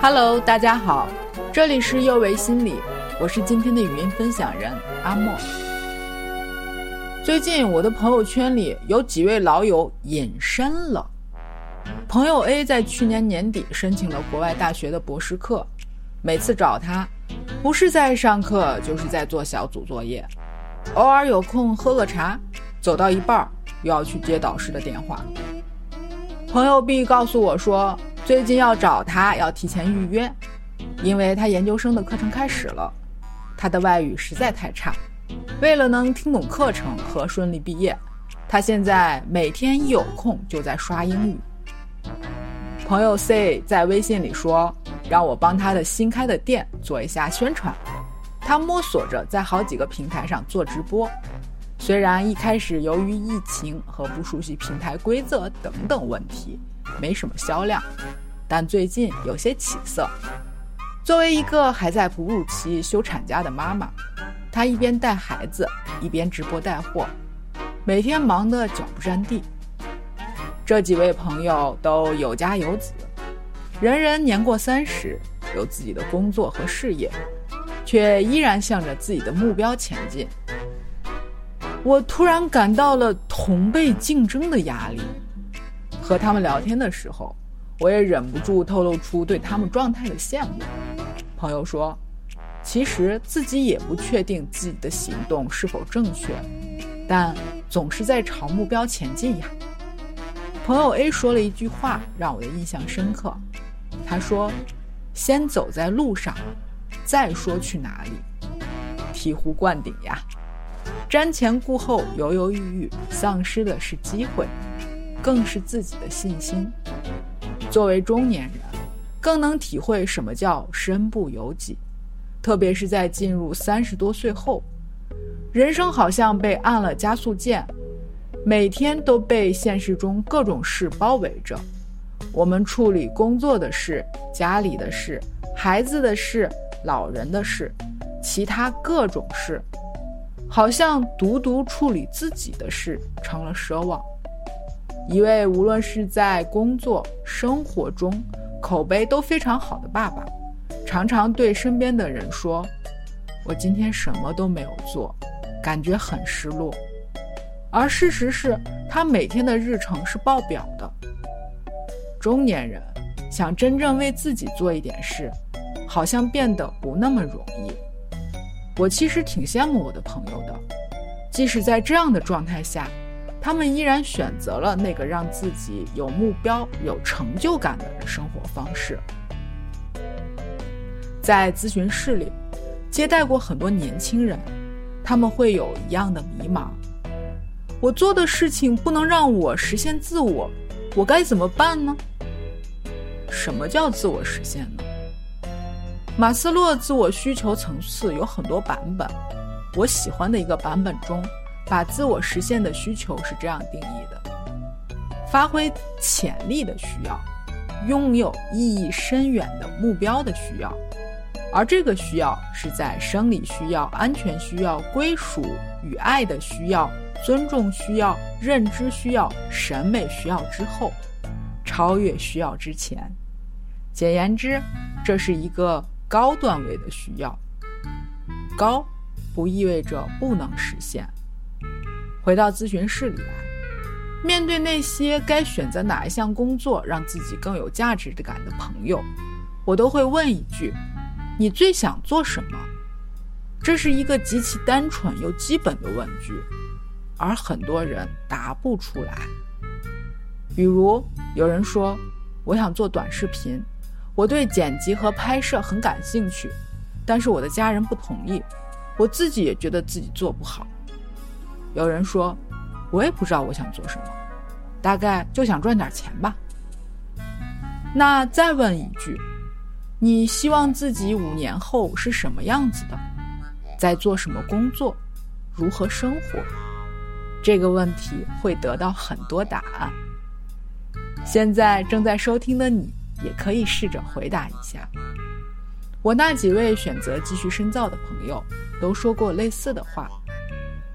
Hello，大家好，这里是幼为心理，我是今天的语音分享人阿莫。最近我的朋友圈里有几位老友隐身了。朋友 A 在去年年底申请了国外大学的博士课，每次找他，不是在上课，就是在做小组作业，偶尔有空喝个茶，走到一半又要去接导师的电话。朋友 B 告诉我说。最近要找他，要提前预约，因为他研究生的课程开始了。他的外语实在太差，为了能听懂课程和顺利毕业，他现在每天一有空就在刷英语。朋友 C 在微信里说，让我帮他的新开的店做一下宣传。他摸索着在好几个平台上做直播，虽然一开始由于疫情和不熟悉平台规则等等问题。没什么销量，但最近有些起色。作为一个还在哺乳期休产假的妈妈，她一边带孩子，一边直播带货，每天忙得脚不沾地。这几位朋友都有家有子，人人年过三十，有自己的工作和事业，却依然向着自己的目标前进。我突然感到了同辈竞争的压力。和他们聊天的时候，我也忍不住透露出对他们状态的羡慕。朋友说，其实自己也不确定自己的行动是否正确，但总是在朝目标前进呀。朋友 A 说了一句话让我的印象深刻，他说：“先走在路上，再说去哪里。”醍醐灌顶呀！瞻前顾后，犹犹豫豫，丧失的是机会。更是自己的信心。作为中年人，更能体会什么叫身不由己。特别是在进入三十多岁后，人生好像被按了加速键，每天都被现实中各种事包围着。我们处理工作的事、家里的事、孩子的事、老人的事，其他各种事，好像独独处理自己的事成了奢望。一位无论是在工作、生活中口碑都非常好的爸爸，常常对身边的人说：“我今天什么都没有做，感觉很失落。”而事实是他每天的日程是爆表的。中年人想真正为自己做一点事，好像变得不那么容易。我其实挺羡慕我的朋友的，即使在这样的状态下。他们依然选择了那个让自己有目标、有成就感的生活方式。在咨询室里，接待过很多年轻人，他们会有一样的迷茫：我做的事情不能让我实现自我，我该怎么办呢？什么叫自我实现呢？马斯洛自我需求层次有很多版本，我喜欢的一个版本中。把自我实现的需求是这样定义的：发挥潜力的需要，拥有意义深远的目标的需要，而这个需要是在生理需要、安全需要、归属与爱的需要、尊重需要、认知需要、审美需要之后，超越需要之前。简言之，这是一个高段位的需要。高不意味着不能实现。回到咨询室里来，面对那些该选择哪一项工作让自己更有价值感的朋友，我都会问一句：“你最想做什么？”这是一个极其单纯又基本的问句，而很多人答不出来。比如，有人说：“我想做短视频，我对剪辑和拍摄很感兴趣，但是我的家人不同意，我自己也觉得自己做不好。”有人说：“我也不知道我想做什么，大概就想赚点钱吧。”那再问一句：“你希望自己五年后是什么样子的？在做什么工作？如何生活？”这个问题会得到很多答案。现在正在收听的你，也可以试着回答一下。我那几位选择继续深造的朋友，都说过类似的话。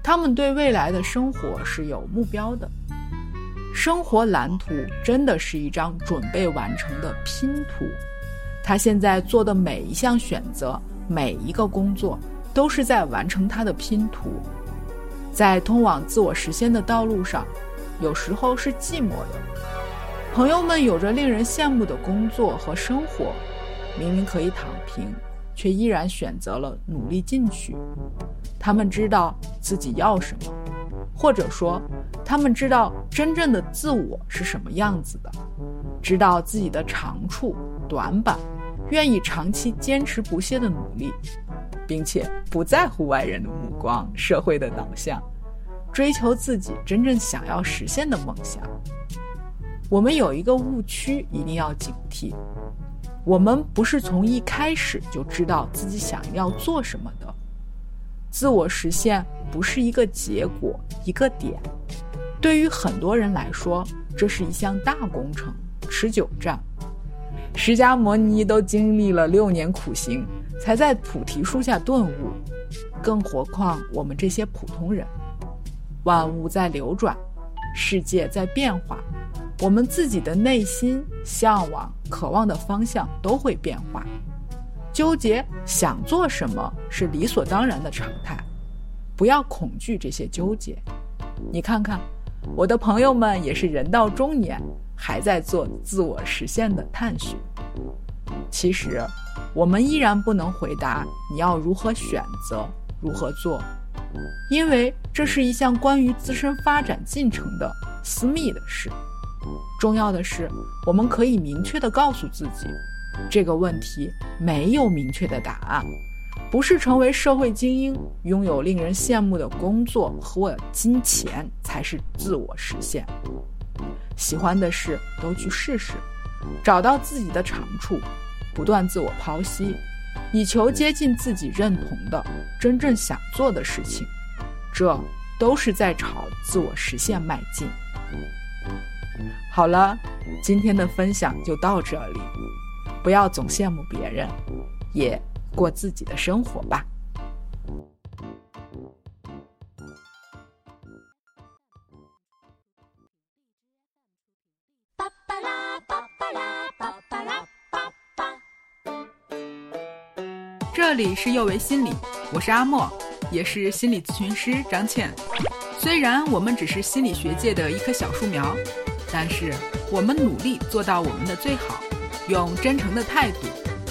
他们对未来的生活是有目标的，生活蓝图真的是一张准备完成的拼图，他现在做的每一项选择，每一个工作，都是在完成他的拼图。在通往自我实现的道路上，有时候是寂寞的。朋友们有着令人羡慕的工作和生活，明明可以躺平，却依然选择了努力进取。他们知道自己要什么，或者说，他们知道真正的自我是什么样子的，知道自己的长处、短板。愿意长期坚持不懈的努力，并且不在乎外人的目光、社会的导向，追求自己真正想要实现的梦想。我们有一个误区，一定要警惕：我们不是从一开始就知道自己想要做什么的。自我实现不是一个结果、一个点，对于很多人来说，这是一项大工程、持久战。释迦牟尼都经历了六年苦行，才在菩提树下顿悟，更何况我们这些普通人？万物在流转，世界在变化，我们自己的内心向往、渴望的方向都会变化。纠结想做什么是理所当然的常态，不要恐惧这些纠结。你看看，我的朋友们也是人到中年。还在做自我实现的探寻。其实，我们依然不能回答你要如何选择、如何做，因为这是一项关于自身发展进程的私密的事。重要的是，我们可以明确地告诉自己，这个问题没有明确的答案，不是成为社会精英、拥有令人羡慕的工作和金钱才是自我实现。喜欢的事都去试试，找到自己的长处，不断自我剖析，以求接近自己认同的、真正想做的事情。这都是在朝自我实现迈进。好了，今天的分享就到这里，不要总羡慕别人，也过自己的生活吧。这里是幼为心理，我是阿莫，也是心理咨询师张倩。虽然我们只是心理学界的一棵小树苗，但是我们努力做到我们的最好，用真诚的态度、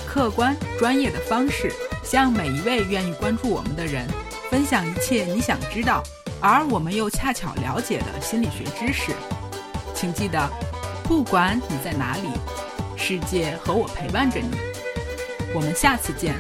客观专业的方式，向每一位愿意关注我们的人分享一切你想知道，而我们又恰巧了解的心理学知识。请记得，不管你在哪里，世界和我陪伴着你。我们下次见。